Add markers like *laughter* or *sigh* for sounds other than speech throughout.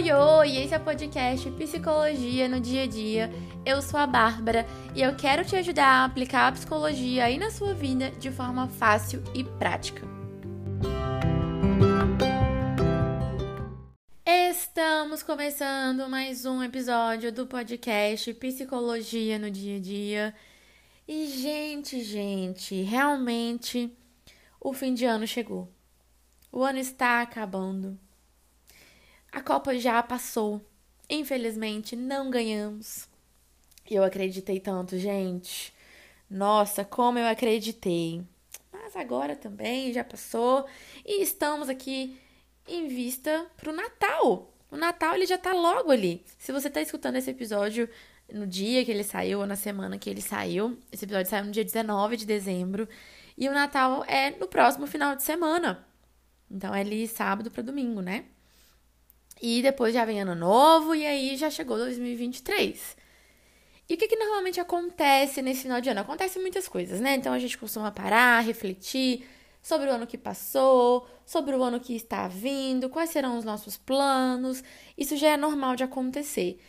Oi, oi! Esse é o podcast Psicologia no Dia a Dia. Eu sou a Bárbara e eu quero te ajudar a aplicar a psicologia aí na sua vida de forma fácil e prática. Estamos começando mais um episódio do podcast Psicologia no Dia a Dia. E, gente, gente, realmente o fim de ano chegou. O ano está acabando. A Copa já passou. Infelizmente, não ganhamos. Eu acreditei tanto, gente. Nossa, como eu acreditei. Mas agora também já passou e estamos aqui em vista pro Natal. O Natal ele já tá logo ali. Se você tá escutando esse episódio no dia que ele saiu ou na semana que ele saiu, esse episódio saiu no dia 19 de dezembro e o Natal é no próximo final de semana. Então é ali sábado para domingo, né? E depois já vem ano novo e aí já chegou 2023. E o que, que normalmente acontece nesse final de ano? Acontece muitas coisas, né? Então a gente costuma parar, refletir sobre o ano que passou, sobre o ano que está vindo, quais serão os nossos planos. Isso já é normal de acontecer.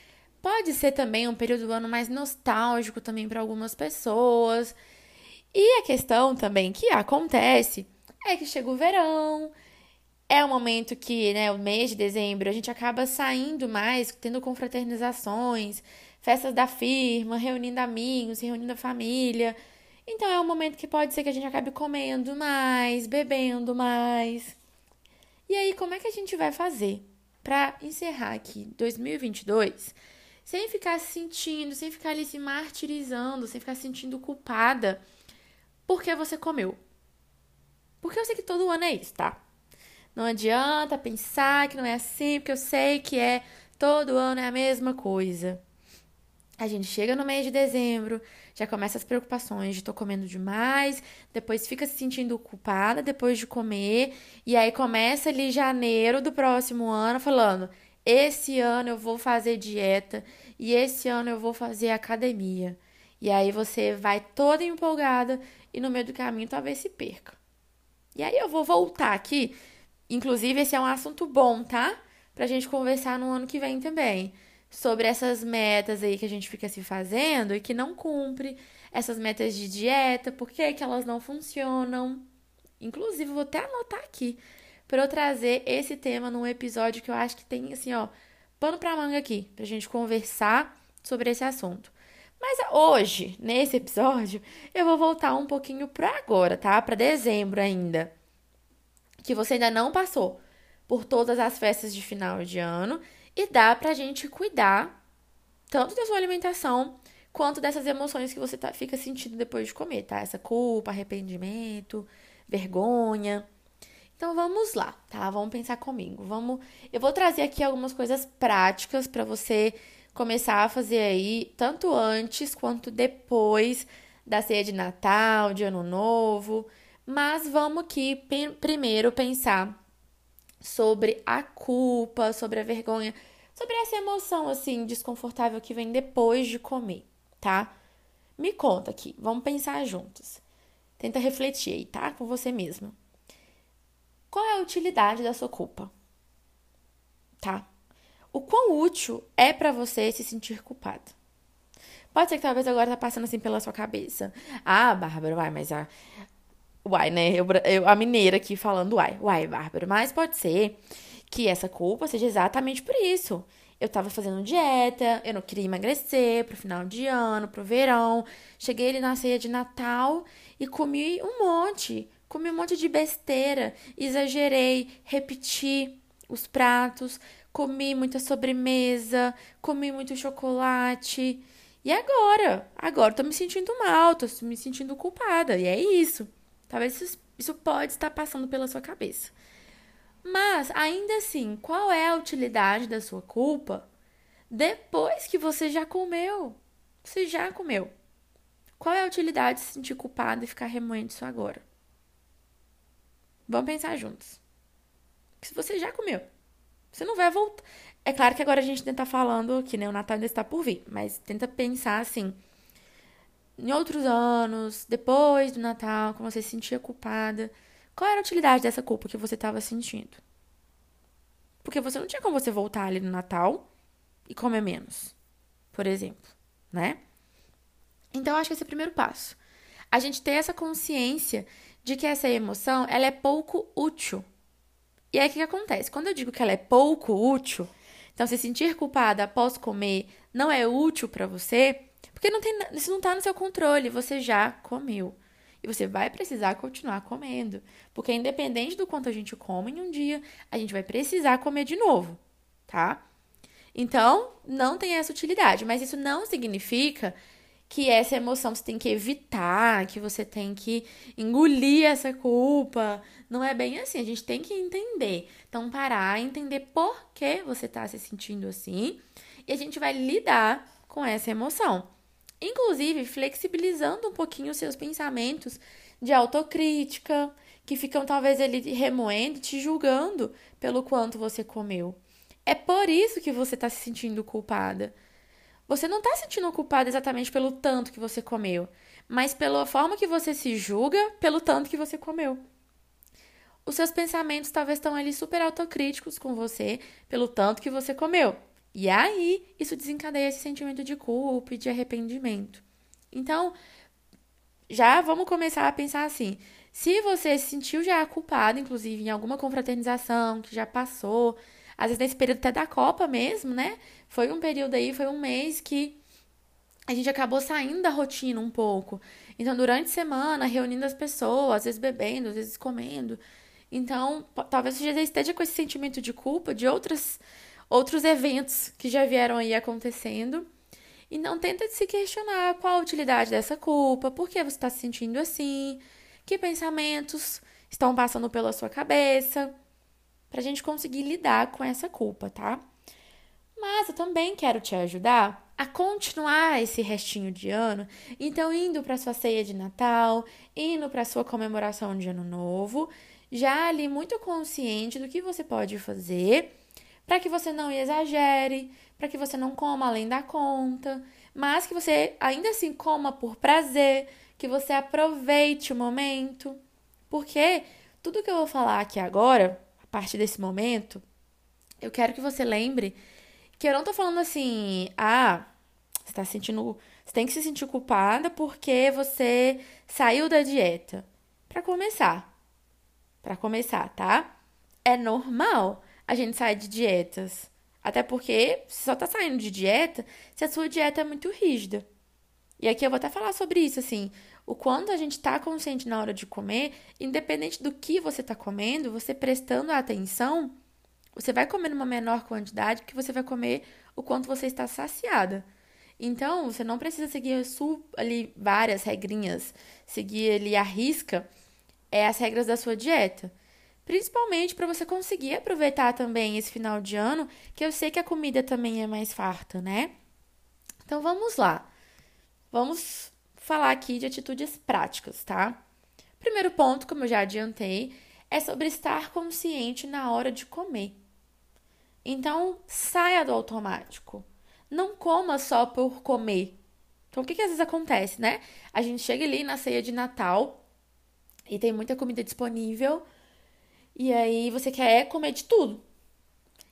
Pode ser também um período do ano mais nostálgico também para algumas pessoas. E a questão também que acontece é que chega o verão, é o momento que, né, o mês de dezembro, a gente acaba saindo mais, tendo confraternizações, festas da firma, reunindo amigos, reunindo a família. Então é um momento que pode ser que a gente acabe comendo mais, bebendo mais. E aí, como é que a gente vai fazer para encerrar aqui 2022 sem ficar se sentindo, sem ficar ali se martirizando, sem ficar se sentindo culpada porque você comeu? Porque eu sei que todo ano é isso, tá? Não adianta pensar que não é assim, porque eu sei que é todo ano é a mesma coisa. A gente chega no mês de dezembro, já começa as preocupações de tô comendo demais, depois fica se sentindo culpada depois de comer, e aí começa ali janeiro do próximo ano falando: esse ano eu vou fazer dieta e esse ano eu vou fazer academia. E aí você vai toda empolgada e no meio do caminho talvez se perca. E aí eu vou voltar aqui Inclusive, esse é um assunto bom, tá? Pra gente conversar no ano que vem também. Sobre essas metas aí que a gente fica se fazendo e que não cumpre. Essas metas de dieta, por que, que elas não funcionam. Inclusive, vou até anotar aqui para eu trazer esse tema num episódio que eu acho que tem, assim, ó, pano pra manga aqui, pra gente conversar sobre esse assunto. Mas hoje, nesse episódio, eu vou voltar um pouquinho para agora, tá? Para dezembro ainda que você ainda não passou por todas as festas de final de ano e dá pra gente cuidar tanto da sua alimentação quanto dessas emoções que você tá, fica sentindo depois de comer, tá? Essa culpa, arrependimento, vergonha. Então vamos lá, tá? Vamos pensar comigo. Vamos, eu vou trazer aqui algumas coisas práticas para você começar a fazer aí tanto antes quanto depois da ceia de Natal, de Ano Novo. Mas vamos aqui primeiro pensar sobre a culpa, sobre a vergonha, sobre essa emoção assim desconfortável que vem depois de comer, tá? Me conta aqui, vamos pensar juntos. Tenta refletir aí, tá? Com você mesma. Qual é a utilidade da sua culpa? Tá? O quão útil é para você se sentir culpada? Pode ser que talvez agora tá passando assim pela sua cabeça. Ah, Bárbara, vai, mas a, Uai, né? Eu, eu, a mineira aqui falando uai. Uai, Bárbara. Mas pode ser que essa culpa seja exatamente por isso. Eu tava fazendo dieta, eu não queria emagrecer pro final de ano, pro verão. Cheguei ali na ceia de Natal e comi um monte. Comi um monte de besteira. Exagerei, repeti os pratos, comi muita sobremesa, comi muito chocolate. E agora? Agora tô me sentindo mal, tô me sentindo culpada. E é isso. Talvez isso, isso pode estar passando pela sua cabeça. Mas, ainda assim, qual é a utilidade da sua culpa depois que você já comeu? Você já comeu. Qual é a utilidade de se sentir culpado e ficar remoendo isso agora? Vamos pensar juntos. se você já comeu, você não vai voltar. É claro que agora a gente tenta falando que né, o Natal ainda está por vir, mas tenta pensar assim em outros anos, depois do Natal, quando você se sentia culpada, qual era a utilidade dessa culpa que você estava sentindo? Porque você não tinha como você voltar ali no Natal e comer menos, por exemplo, né? Então, acho que esse é o primeiro passo. A gente ter essa consciência de que essa emoção, ela é pouco útil. E aí, o que, que acontece? Quando eu digo que ela é pouco útil, então se sentir culpada após comer não é útil para você, porque não tem, isso não está no seu controle, você já comeu. E você vai precisar continuar comendo. Porque independente do quanto a gente come em um dia, a gente vai precisar comer de novo, tá? Então, não tem essa utilidade. Mas isso não significa que essa emoção você tem que evitar, que você tem que engolir essa culpa. Não é bem assim. A gente tem que entender. Então, parar, entender por que você está se sentindo assim. E a gente vai lidar com essa emoção inclusive flexibilizando um pouquinho os seus pensamentos de autocrítica, que ficam talvez ele remoendo, te julgando pelo quanto você comeu. É por isso que você está se sentindo culpada. Você não está se sentindo culpada exatamente pelo tanto que você comeu, mas pela forma que você se julga pelo tanto que você comeu. Os seus pensamentos talvez estão ali super autocríticos com você pelo tanto que você comeu. E aí, isso desencadeia esse sentimento de culpa e de arrependimento. Então, já vamos começar a pensar assim: se você se sentiu já culpado, inclusive em alguma confraternização que já passou, às vezes nesse período até da Copa mesmo, né? Foi um período aí, foi um mês que a gente acabou saindo da rotina um pouco. Então, durante a semana, reunindo as pessoas, às vezes bebendo, às vezes comendo. Então, talvez você já esteja com esse sentimento de culpa de outras outros eventos que já vieram aí acontecendo. E não tenta se questionar qual a utilidade dessa culpa, por que você está se sentindo assim, que pensamentos estão passando pela sua cabeça, para a gente conseguir lidar com essa culpa, tá? Mas eu também quero te ajudar a continuar esse restinho de ano, então indo para sua ceia de Natal, indo para sua comemoração de Ano Novo, já ali muito consciente do que você pode fazer para que você não exagere, para que você não coma além da conta, mas que você ainda assim coma por prazer, que você aproveite o momento. Porque tudo que eu vou falar aqui agora, a partir desse momento, eu quero que você lembre que eu não tô falando assim, ah, você tá sentindo, você tem que se sentir culpada porque você saiu da dieta. Para começar. Para começar, tá? É normal a gente sai de dietas. Até porque você só tá saindo de dieta se a sua dieta é muito rígida. E aqui eu vou até falar sobre isso, assim, o quanto a gente tá consciente na hora de comer, independente do que você tá comendo, você prestando atenção, você vai comer numa menor quantidade, porque você vai comer o quanto você está saciada. Então, você não precisa seguir ali várias regrinhas, seguir ali a risca é as regras da sua dieta. Principalmente para você conseguir aproveitar também esse final de ano, que eu sei que a comida também é mais farta, né? Então vamos lá. Vamos falar aqui de atitudes práticas, tá? Primeiro ponto, como eu já adiantei, é sobre estar consciente na hora de comer. Então, saia do automático. Não coma só por comer. Então, o que, que às vezes acontece, né? A gente chega ali na ceia de Natal e tem muita comida disponível e aí você quer comer de tudo.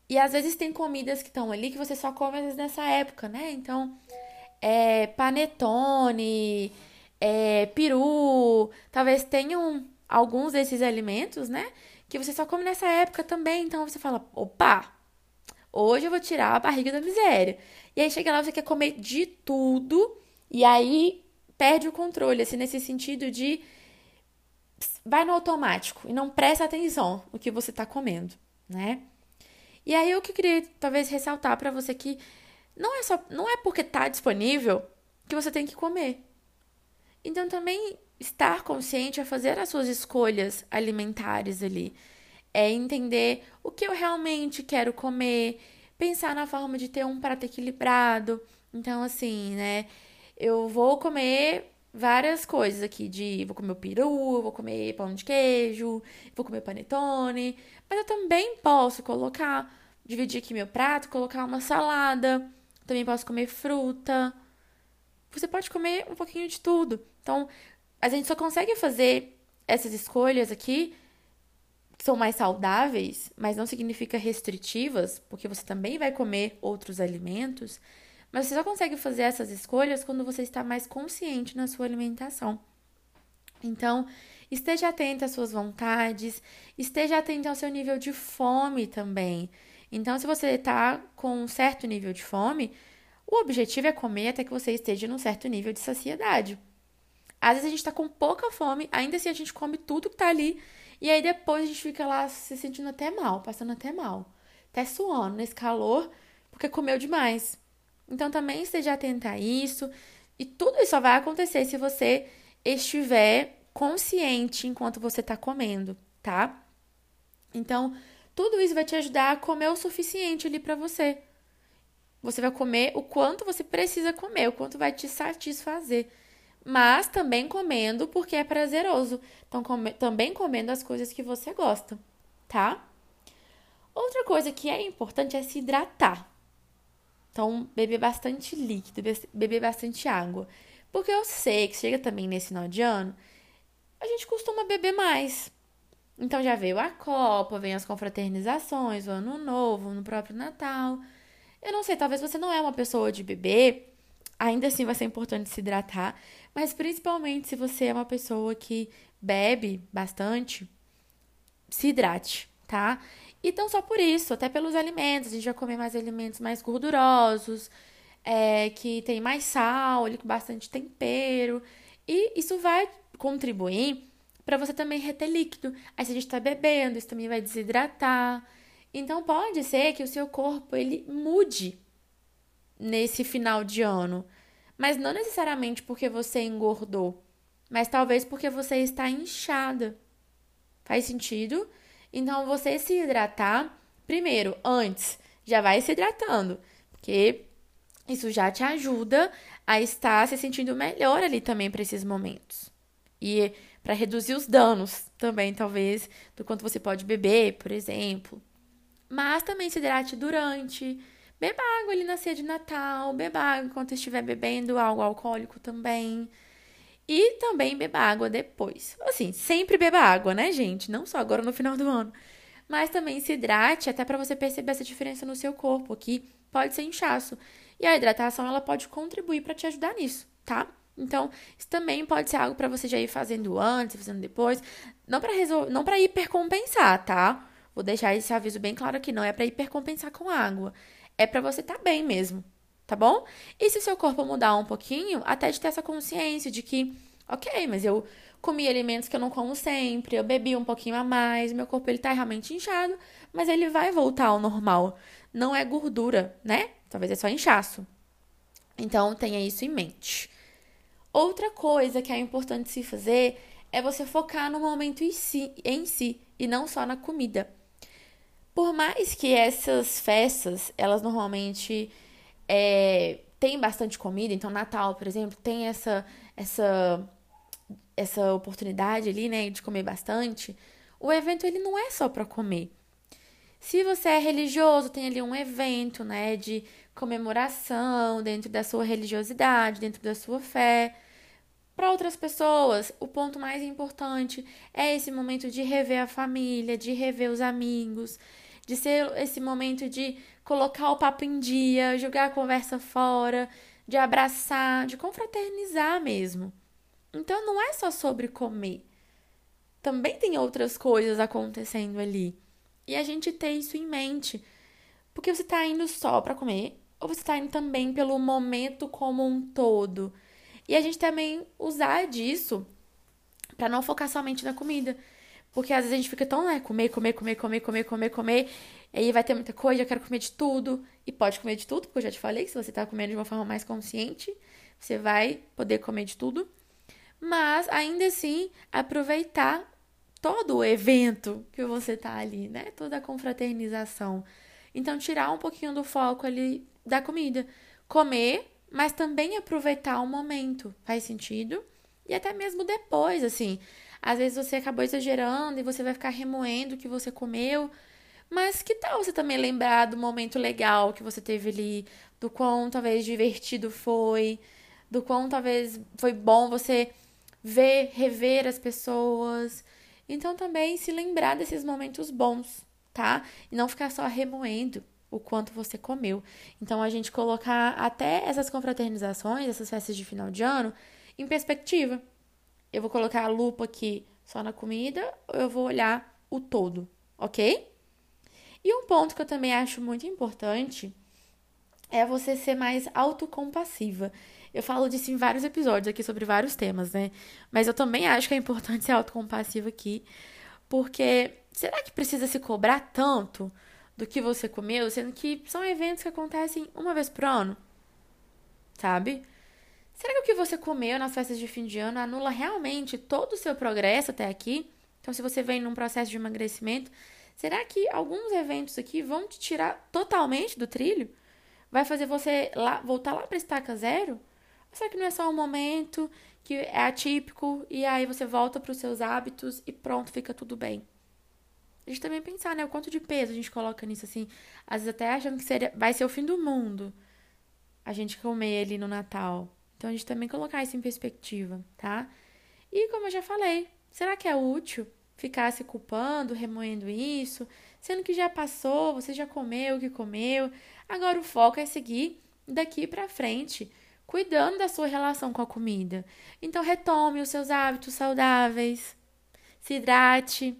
E às vezes tem comidas que estão ali que você só come às vezes nessa época, né? Então, é panetone, é peru, talvez tenham alguns desses alimentos, né? Que você só come nessa época também. Então você fala, opa, hoje eu vou tirar a barriga da miséria. E aí chega lá, você quer comer de tudo, e aí perde o controle, assim, nesse sentido de vai no automático e não presta atenção no que você está comendo, né? E aí o que eu queria talvez ressaltar para você que não é só não é porque está disponível que você tem que comer. Então também estar consciente é fazer as suas escolhas alimentares ali, é entender o que eu realmente quero comer, pensar na forma de ter um prato equilibrado. Então assim, né? Eu vou comer várias coisas aqui de vou comer peru, vou comer pão de queijo, vou comer panetone, mas eu também posso colocar, dividir aqui meu prato, colocar uma salada, também posso comer fruta. Você pode comer um pouquinho de tudo. Então, a gente só consegue fazer essas escolhas aqui, são mais saudáveis, mas não significa restritivas, porque você também vai comer outros alimentos, mas você só consegue fazer essas escolhas quando você está mais consciente na sua alimentação. Então, esteja atento às suas vontades, esteja atento ao seu nível de fome também. Então, se você está com um certo nível de fome, o objetivo é comer até que você esteja num certo nível de saciedade. Às vezes a gente está com pouca fome, ainda assim a gente come tudo que está ali, e aí depois a gente fica lá se sentindo até mal, passando até mal, até suando nesse calor, porque comeu demais. Então também esteja atenta a isso, e tudo isso só vai acontecer se você estiver consciente enquanto você está comendo, tá? Então, tudo isso vai te ajudar a comer o suficiente ali para você. Você vai comer o quanto você precisa comer, o quanto vai te satisfazer. Mas também comendo porque é prazeroso. Então, come, também comendo as coisas que você gosta, tá? Outra coisa que é importante é se hidratar. Então, beber bastante líquido, beber bastante água. Porque eu sei que chega também nesse final de ano, a gente costuma beber mais. Então já veio a Copa, vem as confraternizações, o Ano Novo, no próprio Natal. Eu não sei, talvez você não é uma pessoa de beber, ainda assim vai ser importante se hidratar, mas principalmente se você é uma pessoa que bebe bastante, se hidrate, tá? Então, só por isso, até pelos alimentos, a gente vai comer mais alimentos mais gordurosos, é, que tem mais sal, com bastante tempero, e isso vai contribuir para você também reter líquido. Aí, se a gente está bebendo, isso também vai desidratar. Então, pode ser que o seu corpo ele mude nesse final de ano, mas não necessariamente porque você engordou, mas talvez porque você está inchada. Faz sentido? Então, você se hidratar, primeiro, antes, já vai se hidratando, porque isso já te ajuda a estar se sentindo melhor ali também para esses momentos. E para reduzir os danos também, talvez, do quanto você pode beber, por exemplo. Mas também se hidrate durante. Beba água ali na ceia de Natal, beba água enquanto estiver bebendo algo alcoólico também. E também beba água depois. Assim, sempre beba água, né, gente? Não só agora no final do ano. Mas também se hidrate até para você perceber essa diferença no seu corpo, que pode ser inchaço. E a hidratação ela pode contribuir para te ajudar nisso, tá? Então, isso também pode ser algo para você já ir fazendo antes, fazendo depois, não para resolver, não para hipercompensar, tá? Vou deixar esse aviso bem claro aqui, não é para hipercompensar com água. É para você estar tá bem mesmo, tá bom? E se seu corpo mudar um pouquinho, até de ter essa consciência de que, ok, mas eu comi alimentos que eu não como sempre, eu bebi um pouquinho a mais, meu corpo ele tá realmente inchado, mas ele vai voltar ao normal. Não é gordura, né? Talvez é só inchaço. Então tenha isso em mente. Outra coisa que é importante se fazer é você focar no momento em si, em si e não só na comida. Por mais que essas festas, elas normalmente é, têm bastante comida, então Natal, por exemplo, tem essa essa essa oportunidade ali, né, de comer bastante. O evento ele não é só para comer. Se você é religioso, tem ali um evento, né, de comemoração dentro da sua religiosidade, dentro da sua fé. Para outras pessoas, o ponto mais importante é esse momento de rever a família, de rever os amigos, de ser esse momento de colocar o papo em dia, jogar a conversa fora, de abraçar, de confraternizar mesmo. Então não é só sobre comer. Também tem outras coisas acontecendo ali. E a gente ter isso em mente. Porque você está indo só para comer, ou você está indo também pelo momento como um todo. E a gente também usar disso para não focar somente na comida. Porque às vezes a gente fica tão, né, comer, comer, comer, comer, comer, comer, comer. Aí vai ter muita coisa, eu quero comer de tudo. E pode comer de tudo, porque eu já te falei que se você tá comendo de uma forma mais consciente, você vai poder comer de tudo. Mas ainda assim, aproveitar todo o evento que você tá ali, né? Toda a confraternização. Então, tirar um pouquinho do foco ali da comida. Comer, mas também aproveitar o momento. Faz sentido? E até mesmo depois, assim. Às vezes você acabou exagerando e você vai ficar remoendo o que você comeu. Mas que tal você também lembrar do momento legal que você teve ali, do quão talvez divertido foi, do quão talvez foi bom você ver, rever as pessoas. Então também se lembrar desses momentos bons, tá? E não ficar só remoendo o quanto você comeu. Então a gente colocar até essas confraternizações, essas festas de final de ano, em perspectiva. Eu vou colocar a lupa aqui só na comida, ou eu vou olhar o todo, ok? E um ponto que eu também acho muito importante é você ser mais autocompassiva. Eu falo disso em vários episódios aqui sobre vários temas, né? Mas eu também acho que é importante *laughs* ser autocompassiva aqui, porque será que precisa se cobrar tanto do que você comeu, sendo que são eventos que acontecem uma vez por ano? Sabe? Será que o que você comeu nas festas de fim de ano anula realmente todo o seu progresso até aqui? Então, se você vem num processo de emagrecimento, será que alguns eventos aqui vão te tirar totalmente do trilho? Vai fazer você lá, voltar lá para estaca zero? Ou será que não é só um momento que é atípico e aí você volta para os seus hábitos e pronto, fica tudo bem? A gente também pensar, né? O quanto de peso a gente coloca nisso, assim. Às vezes até achando que seria, vai ser o fim do mundo a gente comer ali no Natal. Então a gente também colocar isso em perspectiva, tá? E como eu já falei, será que é útil ficar se culpando, remoendo isso, sendo que já passou, você já comeu o que comeu? Agora o foco é seguir daqui para frente, cuidando da sua relação com a comida. Então retome os seus hábitos saudáveis, se hidrate.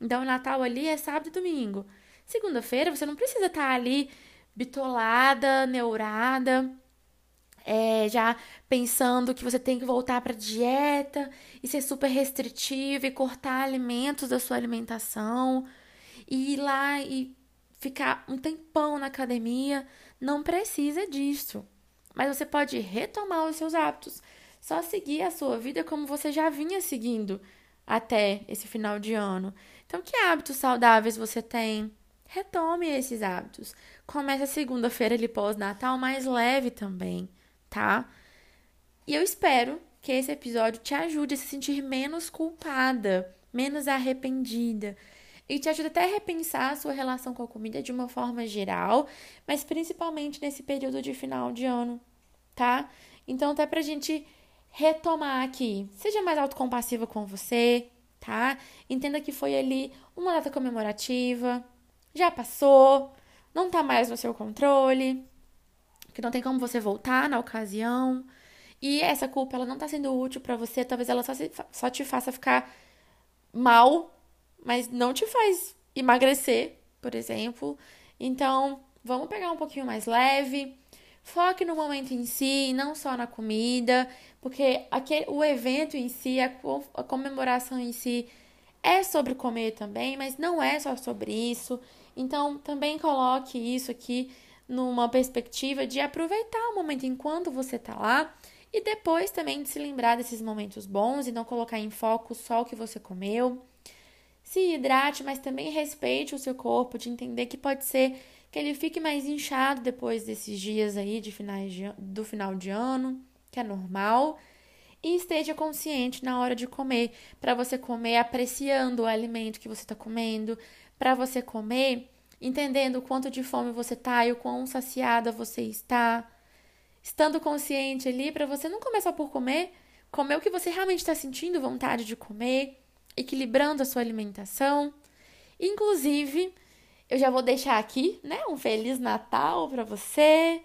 Então o Natal ali é sábado e domingo. Segunda-feira você não precisa estar tá ali bitolada, neurada, é, já pensando que você tem que voltar para dieta e ser super restritivo e cortar alimentos da sua alimentação e ir lá e ficar um tempão na academia, não precisa disso. Mas você pode retomar os seus hábitos, só seguir a sua vida como você já vinha seguindo até esse final de ano. Então, que hábitos saudáveis você tem? Retome esses hábitos. Comece a segunda-feira ali pós-natal mais leve também tá? E eu espero que esse episódio te ajude a se sentir menos culpada, menos arrependida. E te ajude até a repensar a sua relação com a comida de uma forma geral, mas principalmente nesse período de final de ano, tá? Então, até pra gente retomar aqui, seja mais autocompassiva com você, tá? Entenda que foi ali uma data comemorativa, já passou, não tá mais no seu controle, que não tem como você voltar na ocasião. E essa culpa ela não tá sendo útil para você, talvez ela só, se, só te faça ficar mal, mas não te faz emagrecer, por exemplo. Então, vamos pegar um pouquinho mais leve. Foque no momento em si, não só na comida, porque aquele, o evento em si, a, a comemoração em si é sobre comer também, mas não é só sobre isso. Então, também coloque isso aqui numa perspectiva de aproveitar o momento enquanto você tá lá e depois também de se lembrar desses momentos bons e não colocar em foco só o que você comeu. Se hidrate, mas também respeite o seu corpo, de entender que pode ser que ele fique mais inchado depois desses dias aí de finais de, do final de ano, que é normal. E esteja consciente na hora de comer, para você comer apreciando o alimento que você está comendo, para você comer entendendo o quanto de fome você tá e o quão saciada você está. Estando consciente ali para você não começar por comer, comer o que você realmente está sentindo vontade de comer, equilibrando a sua alimentação. Inclusive, eu já vou deixar aqui, né, um feliz Natal para você.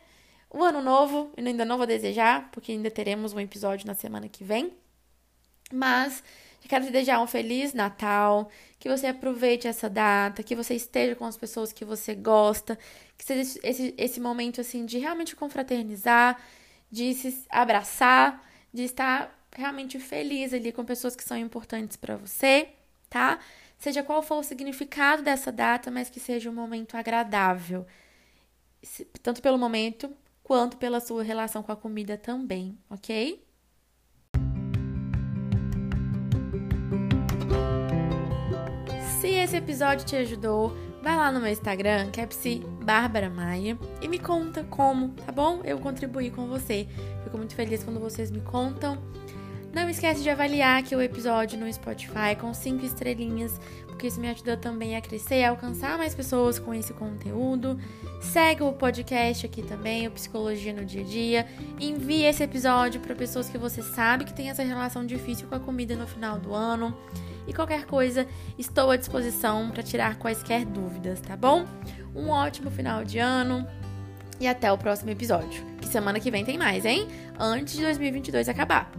O ano novo, ainda não vou desejar, porque ainda teremos um episódio na semana que vem. Mas quero te desejar um feliz Natal, que você aproveite essa data, que você esteja com as pessoas que você gosta, que seja esse, esse momento assim de realmente confraternizar, de se abraçar, de estar realmente feliz ali com pessoas que são importantes para você, tá? Seja qual for o significado dessa data, mas que seja um momento agradável, tanto pelo momento quanto pela sua relação com a comida também, ok? Esse episódio te ajudou, vai lá no meu Instagram, que é Bárbara Maia, e me conta como, tá bom? Eu contribuí com você. Fico muito feliz quando vocês me contam. Não esquece de avaliar aqui o episódio no Spotify com cinco estrelinhas, porque isso me ajuda também a crescer e alcançar mais pessoas com esse conteúdo. Segue o podcast aqui também, o Psicologia no Dia a Dia. Envie esse episódio para pessoas que você sabe que tem essa relação difícil com a comida no final do ano. E qualquer coisa, estou à disposição para tirar quaisquer dúvidas, tá bom? Um ótimo final de ano e até o próximo episódio. Que semana que vem tem mais, hein? Antes de 2022 acabar.